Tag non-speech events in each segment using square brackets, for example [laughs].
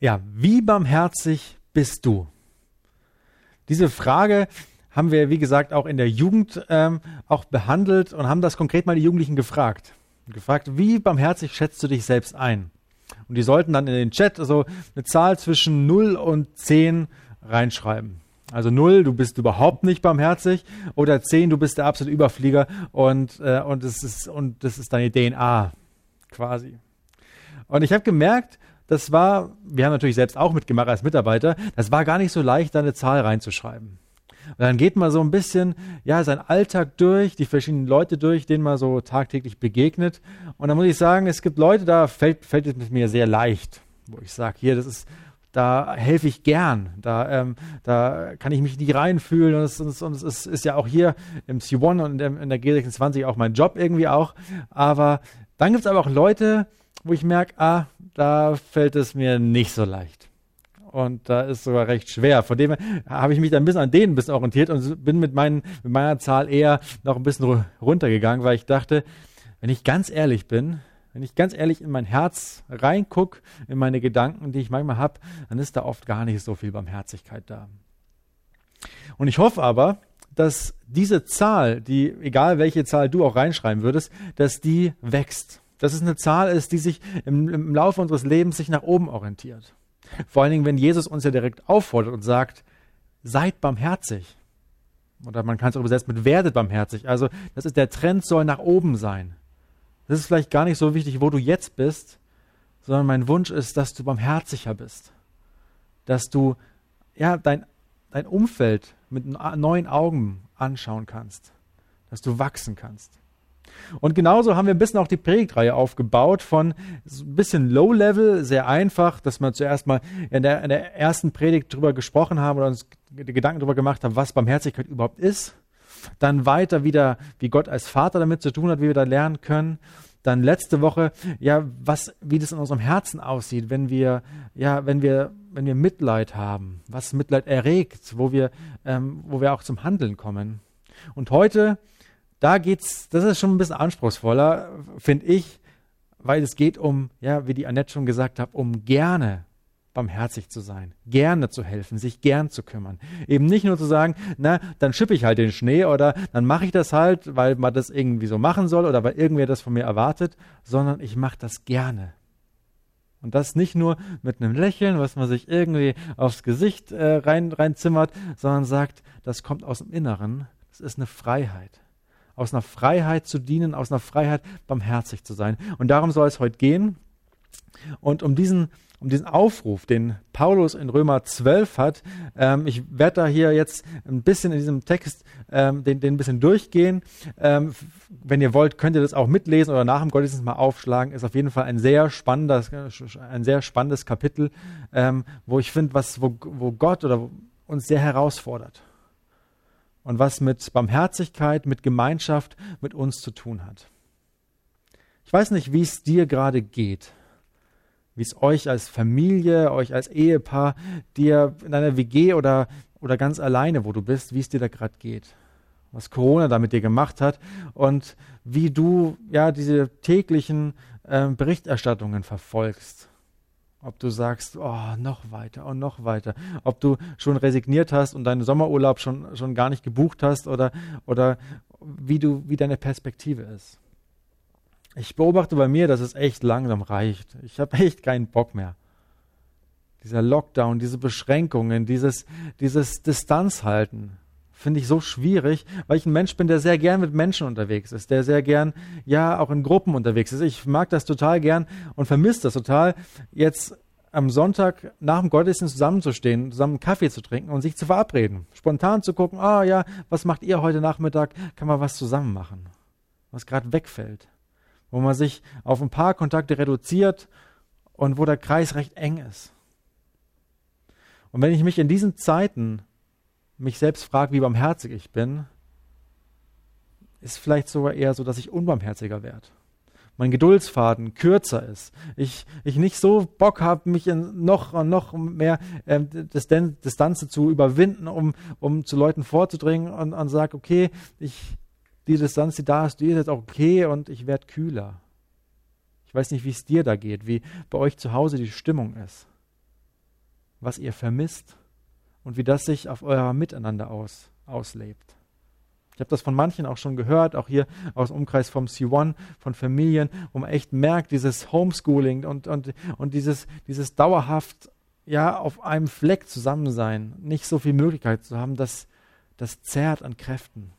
Ja, wie barmherzig bist du? Diese Frage haben wir, wie gesagt, auch in der Jugend ähm, auch behandelt und haben das konkret mal die Jugendlichen gefragt. Gefragt, wie barmherzig schätzt du dich selbst ein? Und die sollten dann in den Chat so eine Zahl zwischen 0 und 10 reinschreiben. Also 0, du bist überhaupt nicht barmherzig, oder 10, du bist der absolute Überflieger und, äh, und, das ist, und das ist deine DNA quasi. Und ich habe gemerkt, das war, wir haben natürlich selbst auch mitgemacht als Mitarbeiter, das war gar nicht so leicht, da eine Zahl reinzuschreiben. Und dann geht man so ein bisschen, ja, seinen Alltag durch, die verschiedenen Leute durch, denen man so tagtäglich begegnet. Und dann muss ich sagen, es gibt Leute, da fällt, fällt es mir sehr leicht, wo ich sage, hier, das ist, da helfe ich gern, da, ähm, da kann ich mich nie reinfühlen und es, und es ist, ist, ja auch hier im C1 und in der G26 auch mein Job irgendwie auch. Aber dann gibt es aber auch Leute, wo ich merke, ah, da fällt es mir nicht so leicht. Und da ist sogar recht schwer. Von dem habe ich mich dann ein bisschen an denen ein bisschen orientiert und bin mit, meinen, mit meiner Zahl eher noch ein bisschen runtergegangen, weil ich dachte, wenn ich ganz ehrlich bin, wenn ich ganz ehrlich in mein Herz reingucke, in meine Gedanken, die ich manchmal habe, dann ist da oft gar nicht so viel Barmherzigkeit da. Und ich hoffe aber, dass diese Zahl, die, egal welche Zahl du auch reinschreiben würdest, dass die wächst. Dass es eine Zahl ist, die sich im, im Laufe unseres Lebens sich nach oben orientiert. Vor allen Dingen, wenn Jesus uns ja direkt auffordert und sagt, seid barmherzig. Oder man kann es auch übersetzen mit werdet barmherzig. Also, das ist der Trend soll nach oben sein. Das ist vielleicht gar nicht so wichtig, wo du jetzt bist, sondern mein Wunsch ist, dass du barmherziger bist. Dass du, ja, dein, dein Umfeld mit neuen Augen anschauen kannst. Dass du wachsen kannst. Und genauso haben wir ein bisschen auch die Predigtreihe aufgebaut von ein bisschen Low-Level, sehr einfach, dass wir zuerst mal in der, in der ersten Predigt drüber gesprochen haben oder uns Gedanken darüber gemacht haben, was Barmherzigkeit überhaupt ist. Dann weiter wieder, wie Gott als Vater damit zu tun hat, wie wir da lernen können. Dann letzte Woche, ja, was, wie das in unserem Herzen aussieht, wenn wir, ja, wenn wir, wenn wir Mitleid haben, was Mitleid erregt, wo wir, ähm, wo wir auch zum Handeln kommen. Und heute da geht's, das ist schon ein bisschen anspruchsvoller, finde ich, weil es geht um, ja, wie die Annette schon gesagt hat, um gerne barmherzig zu sein, gerne zu helfen, sich gern zu kümmern. Eben nicht nur zu sagen, na, dann schippe ich halt den Schnee oder dann mache ich das halt, weil man das irgendwie so machen soll oder weil irgendwer das von mir erwartet, sondern ich mache das gerne. Und das nicht nur mit einem Lächeln, was man sich irgendwie aufs Gesicht äh, rein, reinzimmert, sondern sagt, das kommt aus dem Inneren, das ist eine Freiheit aus einer Freiheit zu dienen, aus einer Freiheit barmherzig zu sein. Und darum soll es heute gehen. Und um diesen, um diesen Aufruf, den Paulus in Römer 12 hat, ähm, ich werde da hier jetzt ein bisschen in diesem Text ähm, den, den ein bisschen durchgehen. Ähm, wenn ihr wollt, könnt ihr das auch mitlesen oder nach dem Gottesdienst mal aufschlagen. Ist auf jeden Fall ein sehr spannendes, ein sehr spannendes Kapitel, ähm, wo ich finde, was, wo, wo Gott oder uns sehr herausfordert und was mit Barmherzigkeit, mit Gemeinschaft, mit uns zu tun hat. Ich weiß nicht, wie es dir gerade geht, wie es euch als Familie, euch als Ehepaar, dir in deiner WG oder, oder ganz alleine, wo du bist, wie es dir da gerade geht. Was Corona da mit dir gemacht hat und wie du ja diese täglichen äh, Berichterstattungen verfolgst ob du sagst, oh, noch weiter und noch weiter. Ob du schon resigniert hast und deinen Sommerurlaub schon, schon gar nicht gebucht hast oder, oder wie, du, wie deine Perspektive ist. Ich beobachte bei mir, dass es echt langsam reicht. Ich habe [laughs] echt keinen Bock mehr. Dieser Lockdown, diese Beschränkungen, dieses, dieses Distanz halten finde ich so schwierig, weil ich ein Mensch bin, der sehr gern mit Menschen unterwegs ist, der sehr gern, ja, auch in Gruppen unterwegs ist. Ich mag das total gern und vermisse das total, jetzt am Sonntag nach dem Gottesdienst zusammenzustehen, zusammen einen Kaffee zu trinken und sich zu verabreden. Spontan zu gucken, ah ja, was macht ihr heute Nachmittag? Kann man was zusammen machen? Was gerade wegfällt. Wo man sich auf ein paar Kontakte reduziert und wo der Kreis recht eng ist. Und wenn ich mich in diesen Zeiten mich selbst frage, wie barmherzig ich bin, ist vielleicht sogar eher so, dass ich unbarmherziger werde. Mein Geduldsfaden kürzer ist. Ich, ich nicht so Bock habe, mich in noch und noch mehr äh, Distanzen zu überwinden, um, um zu Leuten vorzudringen und, und sage, okay, ich, die Distanz, die da ist, die ist jetzt auch okay und ich werde kühler. Ich weiß nicht, wie es dir da geht, wie bei euch zu Hause die Stimmung ist. was ihr vermisst und wie das sich auf euer Miteinander aus, auslebt. Ich habe das von manchen auch schon gehört, auch hier aus dem Umkreis vom C1, von Familien, wo man echt merkt, dieses Homeschooling und, und, und dieses, dieses dauerhaft ja, auf einem Fleck zusammen sein, nicht so viel Möglichkeit zu haben, das, das zerrt an Kräften.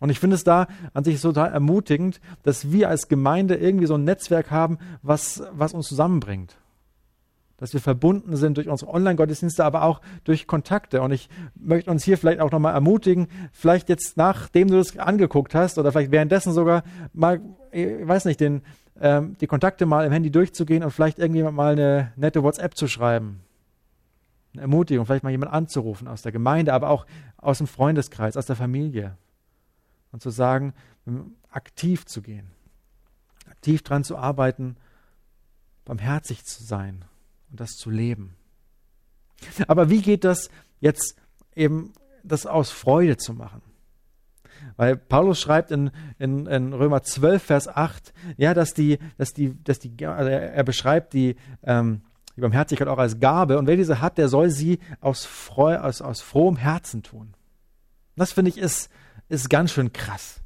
Und ich finde es da an sich total ermutigend, dass wir als Gemeinde irgendwie so ein Netzwerk haben, was, was uns zusammenbringt dass wir verbunden sind durch unsere Online-Gottesdienste, aber auch durch Kontakte. Und ich möchte uns hier vielleicht auch nochmal ermutigen, vielleicht jetzt nachdem du das angeguckt hast oder vielleicht währenddessen sogar mal, ich weiß nicht, den, ähm, die Kontakte mal im Handy durchzugehen und vielleicht irgendjemand mal eine nette WhatsApp zu schreiben. Eine Ermutigung, vielleicht mal jemand anzurufen aus der Gemeinde, aber auch aus dem Freundeskreis, aus der Familie. Und zu sagen, aktiv zu gehen, aktiv dran zu arbeiten, barmherzig zu sein und das zu leben. Aber wie geht das jetzt eben, das aus Freude zu machen? Weil Paulus schreibt in, in, in Römer 12, Vers 8, ja, dass die, dass die, dass die, also er beschreibt die, ähm, die Barmherzigkeit auch als Gabe und wer diese hat, der soll sie aus, Freu, aus, aus frohem Herzen tun. Das finde ich ist, ist ganz schön krass.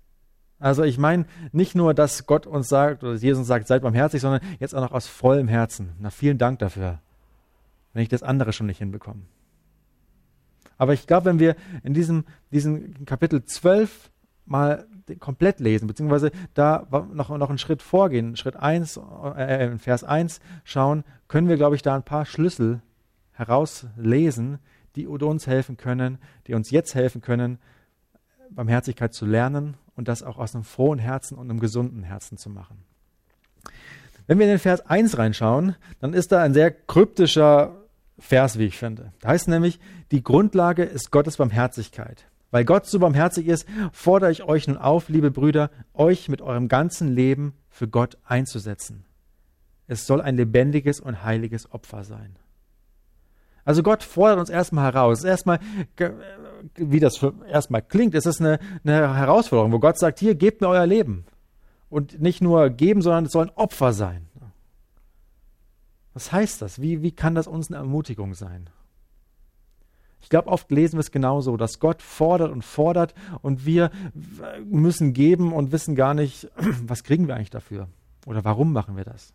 Also ich meine nicht nur, dass Gott uns sagt oder Jesus sagt, seid barmherzig, sondern jetzt auch noch aus vollem Herzen. Na, vielen Dank dafür, wenn ich das andere schon nicht hinbekomme. Aber ich glaube, wenn wir in diesem, diesem Kapitel 12 mal komplett lesen, beziehungsweise da noch, noch einen Schritt vorgehen, Schritt 1, äh, in Vers 1 schauen, können wir, glaube ich, da ein paar Schlüssel herauslesen, die uns helfen können, die uns jetzt helfen können, Barmherzigkeit zu lernen und das auch aus einem frohen Herzen und einem gesunden Herzen zu machen. Wenn wir in den Vers 1 reinschauen, dann ist da ein sehr kryptischer Vers, wie ich finde. Da heißt nämlich, die Grundlage ist Gottes Barmherzigkeit. Weil Gott so barmherzig ist, fordere ich euch nun auf, liebe Brüder, euch mit eurem ganzen Leben für Gott einzusetzen. Es soll ein lebendiges und heiliges Opfer sein. Also Gott fordert uns erstmal heraus. Erstmal, wie das erstmal klingt, ist es eine, eine Herausforderung, wo Gott sagt, hier, gebt mir euer Leben. Und nicht nur geben, sondern es soll ein Opfer sein. Was heißt das? Wie, wie kann das uns eine Ermutigung sein? Ich glaube, oft lesen wir es genauso, dass Gott fordert und fordert und wir müssen geben und wissen gar nicht, [clears throat] was kriegen wir eigentlich dafür oder warum machen wir das.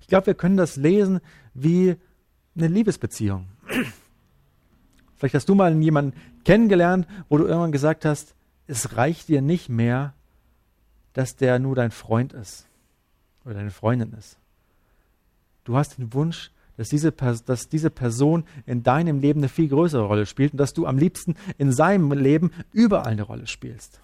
Ich glaube, wir können das lesen wie eine Liebesbeziehung. Vielleicht hast du mal jemanden kennengelernt, wo du irgendwann gesagt hast, es reicht dir nicht mehr, dass der nur dein Freund ist oder deine Freundin ist. Du hast den Wunsch, dass diese, dass diese Person in deinem Leben eine viel größere Rolle spielt und dass du am liebsten in seinem Leben überall eine Rolle spielst.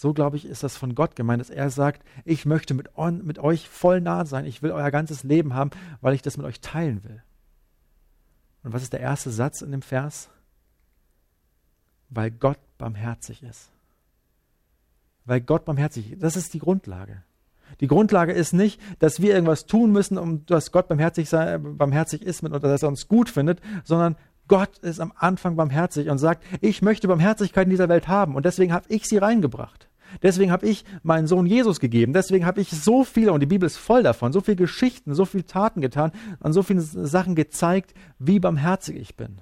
So, glaube ich, ist das von Gott gemeint, dass er sagt, ich möchte mit, on, mit euch voll nah sein, ich will euer ganzes Leben haben, weil ich das mit euch teilen will. Und was ist der erste Satz in dem Vers? Weil Gott barmherzig ist. Weil Gott barmherzig ist. Das ist die Grundlage. Die Grundlage ist nicht, dass wir irgendwas tun müssen, um dass Gott barmherzig, sei, barmherzig ist oder dass er uns gut findet, sondern Gott ist am Anfang barmherzig und sagt, ich möchte Barmherzigkeit in dieser Welt haben und deswegen habe ich sie reingebracht. Deswegen habe ich meinen Sohn Jesus gegeben. Deswegen habe ich so viele, und die Bibel ist voll davon, so viele Geschichten, so viele Taten getan, an so viele Sachen gezeigt, wie barmherzig ich bin.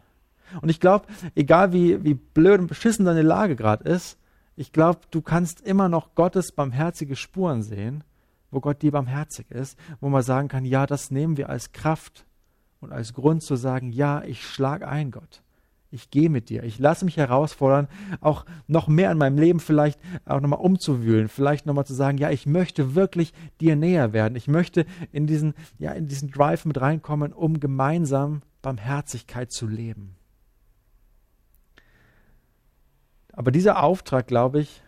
Und ich glaube, egal wie, wie blöd und beschissen deine Lage gerade ist, ich glaube, du kannst immer noch Gottes barmherzige Spuren sehen, wo Gott dir barmherzig ist, wo man sagen kann, ja, das nehmen wir als Kraft und als Grund zu sagen, ja, ich schlage ein, Gott ich gehe mit dir. Ich lasse mich herausfordern, auch noch mehr in meinem Leben vielleicht auch nochmal umzuwühlen, vielleicht nochmal zu sagen, ja, ich möchte wirklich dir näher werden. Ich möchte in diesen, ja, in diesen Drive mit reinkommen, um gemeinsam Barmherzigkeit zu leben. Aber dieser Auftrag, glaube ich,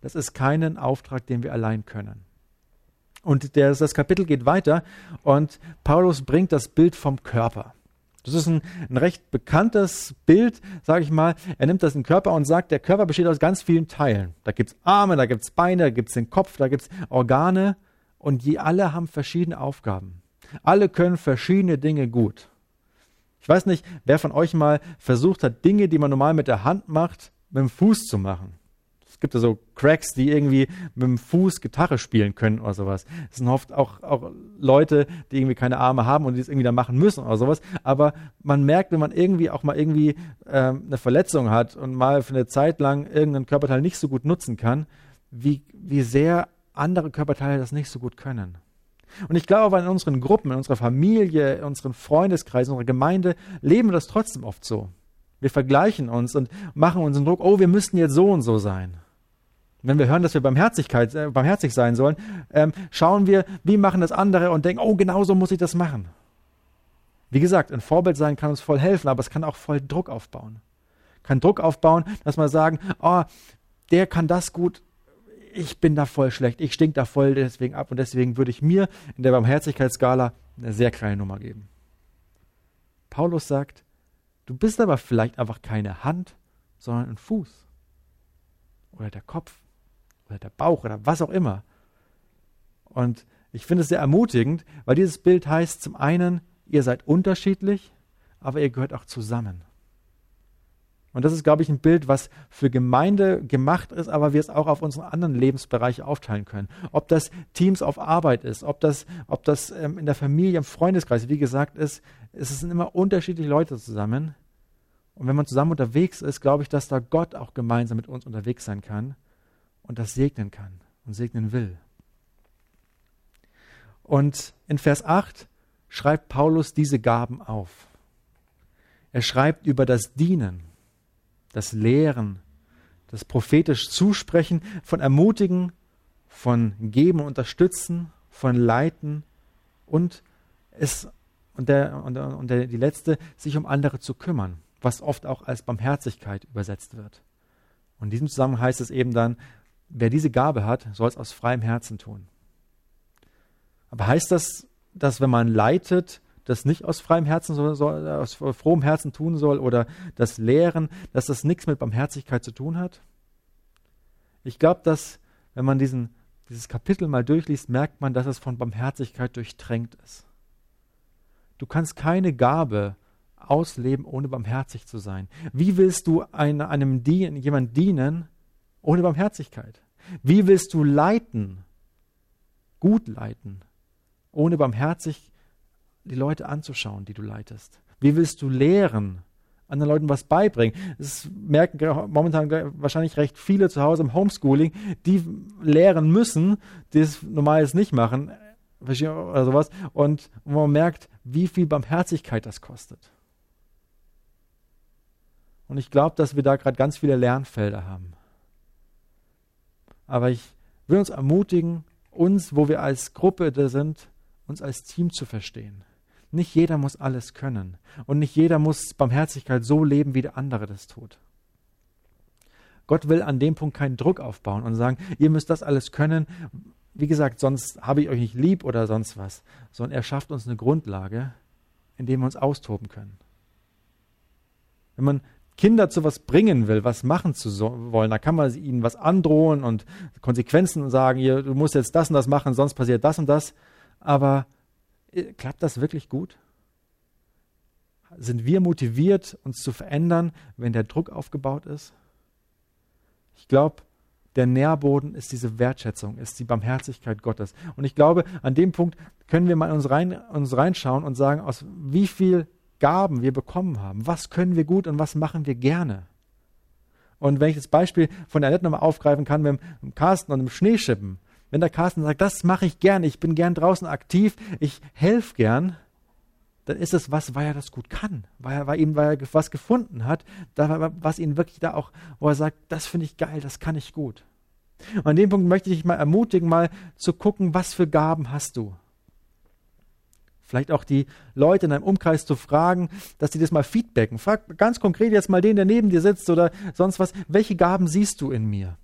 das ist keinen Auftrag, den wir allein können. Und das Kapitel geht weiter und Paulus bringt das Bild vom Körper. Das ist ein, ein recht bekanntes Bild, sage ich mal. Er nimmt das in den Körper und sagt, der Körper besteht aus ganz vielen Teilen. Da gibt's Arme, da gibt's Beine, da gibt's den Kopf, da gibt's Organe und die alle haben verschiedene Aufgaben. Alle können verschiedene Dinge gut. Ich weiß nicht, wer von euch mal versucht hat, Dinge, die man normal mit der Hand macht, mit dem Fuß zu machen. Das gibt ja so Cracks, die irgendwie mit dem Fuß Gitarre spielen können oder sowas. Es sind oft auch, auch Leute, die irgendwie keine Arme haben und die es irgendwie da machen müssen oder sowas. Aber man merkt, wenn man irgendwie auch mal irgendwie ähm, eine Verletzung hat und mal für eine Zeit lang irgendein Körperteil nicht so gut nutzen kann, wie, wie sehr andere Körperteile das nicht so gut können. Und ich glaube, in unseren Gruppen, in unserer Familie, in unseren Freundeskreisen, in unserer Gemeinde leben wir das trotzdem oft so. Wir vergleichen uns und machen uns einen Druck, oh, wir müssten jetzt so und so sein. Wenn wir hören, dass wir Barmherzigkeit, äh, barmherzig sein sollen, ähm, schauen wir, wie machen das andere und denken, oh, genau so muss ich das machen. Wie gesagt, ein Vorbild sein kann uns voll helfen, aber es kann auch voll Druck aufbauen. Kann Druck aufbauen, dass wir sagen, oh, der kann das gut, ich bin da voll schlecht, ich stink da voll deswegen ab und deswegen würde ich mir in der Barmherzigkeitsskala eine sehr kleine Nummer geben. Paulus sagt, du bist aber vielleicht einfach keine Hand, sondern ein Fuß oder der Kopf oder der Bauch oder was auch immer. Und ich finde es sehr ermutigend, weil dieses Bild heißt zum einen, ihr seid unterschiedlich, aber ihr gehört auch zusammen. Und das ist, glaube ich, ein Bild, was für Gemeinde gemacht ist, aber wir es auch auf unseren anderen Lebensbereiche aufteilen können. Ob das Teams auf Arbeit ist, ob das, ob das ähm, in der Familie, im Freundeskreis, wie gesagt, ist, es sind immer unterschiedliche Leute zusammen. Und wenn man zusammen unterwegs ist, glaube ich, dass da Gott auch gemeinsam mit uns unterwegs sein kann und das segnen kann und segnen will. Und in Vers 8 schreibt Paulus diese Gaben auf. Er schreibt über das Dienen das Lehren, das prophetisch Zusprechen, von Ermutigen, von Geben, Unterstützen, von Leiten und es und, der, und, und der, die letzte, sich um andere zu kümmern, was oft auch als Barmherzigkeit übersetzt wird. Und in diesem Zusammenhang heißt es eben dann, wer diese Gabe hat, soll es aus freiem Herzen tun. Aber heißt das, dass wenn man leitet, das nicht aus freiem Herzen, soll, aus frohem Herzen tun soll oder das Lehren, dass das nichts mit Barmherzigkeit zu tun hat? Ich glaube, dass, wenn man diesen, dieses Kapitel mal durchliest, merkt man, dass es von Barmherzigkeit durchtränkt ist. Du kannst keine Gabe ausleben, ohne barmherzig zu sein. Wie willst du einem, einem jemand dienen, ohne Barmherzigkeit? Wie willst du leiten, gut leiten, ohne Barmherzigkeit? die Leute anzuschauen, die du leitest? Wie willst du lehren, anderen Leuten was beibringen? Das merken momentan wahrscheinlich recht viele zu Hause im Homeschooling, die lehren müssen, die es normales nicht machen oder sowas. Und man merkt, wie viel Barmherzigkeit das kostet. Und ich glaube, dass wir da gerade ganz viele Lernfelder haben. Aber ich will uns ermutigen, uns, wo wir als Gruppe da sind, uns als Team zu verstehen. Nicht jeder muss alles können. Und nicht jeder muss Barmherzigkeit so leben, wie der andere das tut. Gott will an dem Punkt keinen Druck aufbauen und sagen, ihr müsst das alles können. Wie gesagt, sonst habe ich euch nicht lieb oder sonst was. Sondern er schafft uns eine Grundlage, in der wir uns austoben können. Wenn man Kinder zu was bringen will, was machen zu so wollen, da kann man ihnen was androhen und Konsequenzen sagen, ihr, du musst jetzt das und das machen, sonst passiert das und das. Aber äh, klappt das wirklich gut? Sind wir motiviert, uns zu verändern, wenn der Druck aufgebaut ist? Ich glaube, der Nährboden ist diese Wertschätzung, ist die Barmherzigkeit Gottes. Und ich glaube, an dem Punkt können wir mal uns, rein, uns reinschauen und sagen, aus wie viel Gaben wir bekommen haben. Was können wir gut und was machen wir gerne? Und wenn ich das Beispiel von Annette nochmal aufgreifen kann mit dem Carsten und dem Schneeschippen, wenn der Carsten sagt, das mache ich gern, ich bin gern draußen aktiv, ich helfe gern, dann ist es was, weil er das gut kann, weil er, weil ihm, weil er was gefunden hat, was ihn wirklich da auch, wo er sagt, das finde ich geil, das kann ich gut. Und an dem Punkt möchte ich dich mal ermutigen, mal zu gucken, was für Gaben hast du. Vielleicht auch die Leute in deinem Umkreis zu fragen, dass die das mal feedbacken. Frag ganz konkret jetzt mal den, der neben dir sitzt oder sonst was, welche Gaben siehst du in mir?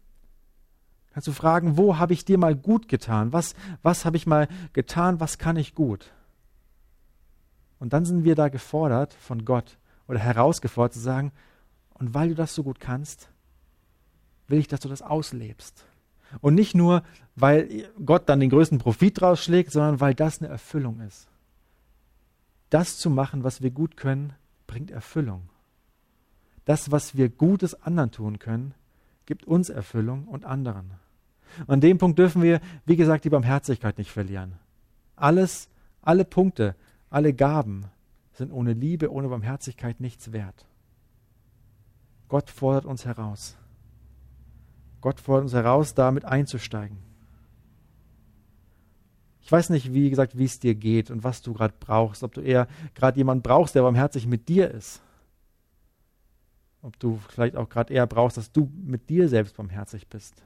Kannst du fragen, wo habe ich dir mal gut getan? Was, was habe ich mal getan? Was kann ich gut? Und dann sind wir da gefordert von Gott oder herausgefordert zu sagen, und weil du das so gut kannst, will ich, dass du das auslebst. Und nicht nur, weil Gott dann den größten Profit rausschlägt, sondern weil das eine Erfüllung ist. Das zu machen, was wir gut können, bringt Erfüllung. Das, was wir Gutes anderen tun können, gibt uns Erfüllung und anderen. Und an dem Punkt dürfen wir, wie gesagt, die Barmherzigkeit nicht verlieren. Alles, alle Punkte, alle Gaben sind ohne Liebe, ohne Barmherzigkeit nichts wert. Gott fordert uns heraus. Gott fordert uns heraus, damit einzusteigen. Ich weiß nicht, wie gesagt, wie es dir geht und was du gerade brauchst. Ob du eher gerade jemanden brauchst, der barmherzig mit dir ist. Ob du vielleicht auch gerade eher brauchst, dass du mit dir selbst barmherzig bist.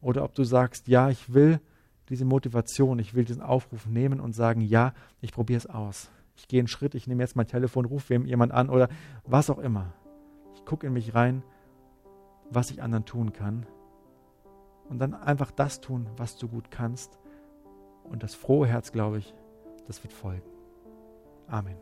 Oder ob du sagst, ja, ich will diese Motivation, ich will diesen Aufruf nehmen und sagen, ja, ich probiere es aus. Ich gehe einen Schritt, ich nehme jetzt mein Telefon, rufe jemand an oder was auch immer. Ich gucke in mich rein, was ich anderen tun kann. Und dann einfach das tun, was du gut kannst. Und das frohe Herz, glaube ich, das wird folgen. Amen.